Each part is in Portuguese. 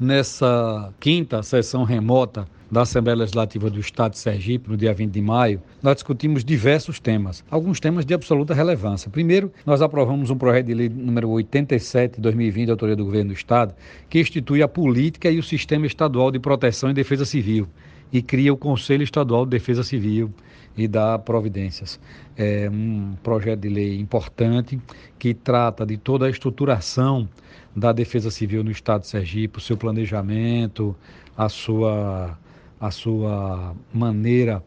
nessa quinta sessão remota da Assembleia Legislativa do Estado de Sergipe, no dia 20 de maio, nós discutimos diversos temas, alguns temas de absoluta relevância. Primeiro, nós aprovamos um projeto de lei número 87 de 2020, de autoria do Governo do Estado, que institui a política e o sistema estadual de proteção e defesa civil e cria o Conselho Estadual de Defesa Civil e dá providências. É um projeto de lei importante que trata de toda a estruturação da Defesa Civil no Estado de Sergipe, o seu planejamento, a sua a sua maneira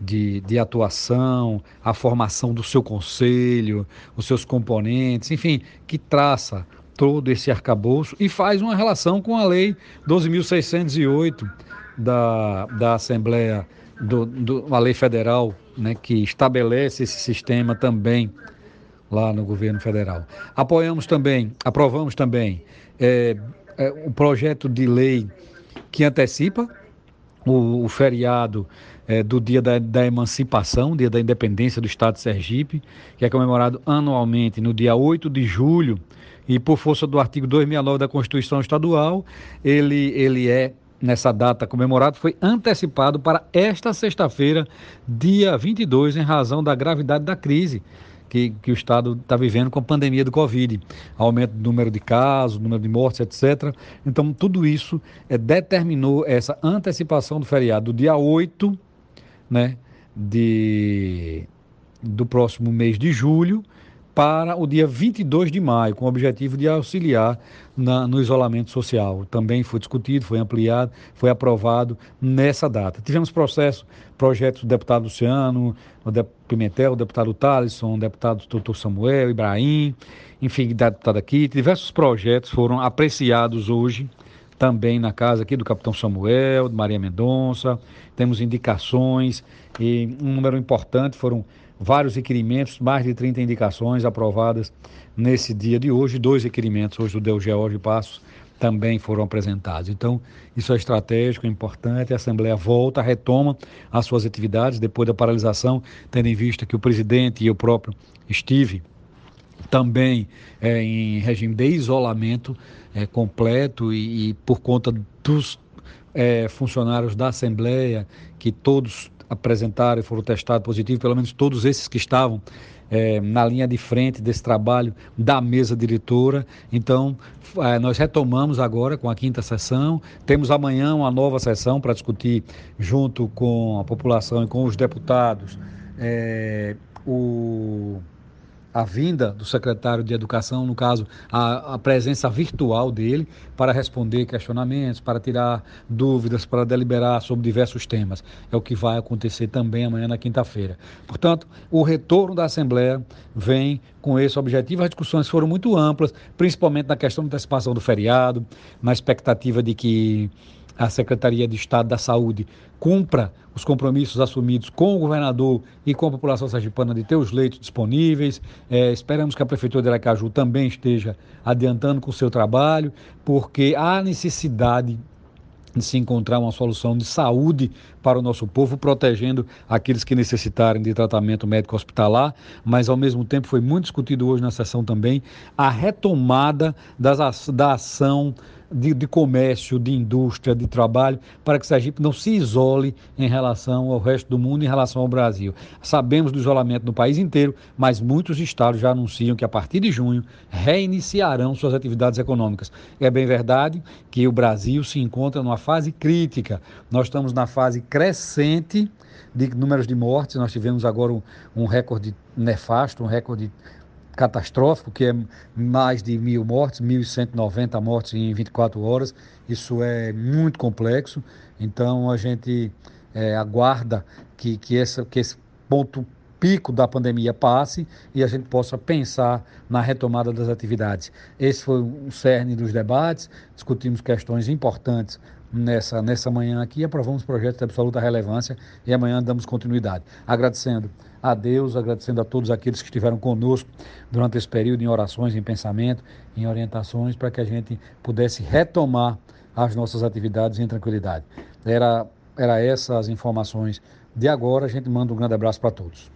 de, de atuação, a formação do seu conselho, os seus componentes, enfim, que traça todo esse arcabouço e faz uma relação com a Lei 12.608 da, da Assembleia, do, do, a Lei Federal, né, que estabelece esse sistema também lá no governo federal. Apoiamos também, aprovamos também é, é, um projeto de lei que antecipa o, o feriado é, do dia da, da, emancipação, dia da independência do Estado de Sergipe, que é comemorado anualmente no dia 8 de julho, e por força do artigo 269 da Constituição Estadual, ele, ele é nessa data comemorado foi antecipado para esta sexta-feira, dia 22, em razão da gravidade da crise que, que o Estado está vivendo com a pandemia do Covid, aumento do número de casos, número de mortes, etc. Então, tudo isso é, determinou essa antecipação do feriado do dia 8 né, de, do próximo mês de julho para o dia 22 de maio, com o objetivo de auxiliar na, no isolamento social. Também foi discutido, foi ampliado, foi aprovado nessa data. Tivemos processo, projetos do deputado Luciano, o deputado Pimentel, o deputado Talisson, o deputado Doutor Samuel, Ibrahim, enfim, da deputada aqui. Diversos projetos foram apreciados hoje também na casa aqui do capitão Samuel, de Maria Mendonça. Temos indicações e um número importante foram vários requerimentos, mais de 30 indicações aprovadas nesse dia de hoje, dois requerimentos hoje do Del George Passos também foram apresentados. Então, isso é estratégico, é importante. A Assembleia volta, retoma as suas atividades depois da paralisação, tendo em vista que o presidente e o próprio Steve também é, em regime de isolamento é, completo e, e, por conta dos é, funcionários da Assembleia, que todos apresentaram e foram testados positivos, pelo menos todos esses que estavam é, na linha de frente desse trabalho da mesa diretora. Então, é, nós retomamos agora com a quinta sessão. Temos amanhã uma nova sessão para discutir, junto com a população e com os deputados, é, o a vinda do secretário de Educação, no caso, a, a, presença virtual dele, para responder questionamentos, para tirar dúvidas, para deliberar sobre diversos temas. É o que vai acontecer também amanhã na quinta-feira. Portanto, o retorno da Assembleia vem com esse objetivo. As discussões foram muito amplas, principalmente na questão da antecipação do feriado, na expectativa de que a Secretaria de Estado da Saúde cumpra os compromissos assumidos com o governador e com a população sergipana de ter os leitos disponíveis. É, esperamos que a Prefeitura de Aracaju também esteja adiantando com o seu trabalho, porque há necessidade de se encontrar uma solução de saúde para o nosso povo, protegendo aqueles que necessitarem de tratamento médico hospitalar, mas ao mesmo tempo foi muito discutido hoje na sessão também a retomada das, da ação de, de, comércio, de indústria, de trabalho, para que Sergipe não se isole em relação ao resto do mundo, em relação ao Brasil. Sabemos do isolamento no país inteiro, mas muitos estados já anunciam que a partir de junho reiniciarão suas atividades econômicas. É bem verdade que o Brasil se encontra numa fase crítica. Nós estamos na fase crescente de números de mortes. Nós tivemos agora um, um recorde nefasto, um recorde catastrófico, que é mais de mil mortes, 1.190 mortes em 24 horas. Isso é muito complexo. Então a gente é, aguarda que, que, essa, que esse ponto pico da pandemia passe e a gente possa pensar na retomada das atividades. Esse foi o cerne dos debates, discutimos questões importantes nessa, nessa manhã aqui, aprovamos projetos de absoluta relevância e amanhã damos continuidade. Agradecendo a Deus, agradecendo a todos aqueles que estiveram conosco durante esse período em orações, em pensamento, em orientações, para que a gente pudesse retomar as nossas atividades em tranquilidade. Era, era essas as informações de agora. A gente manda um grande abraço para todos.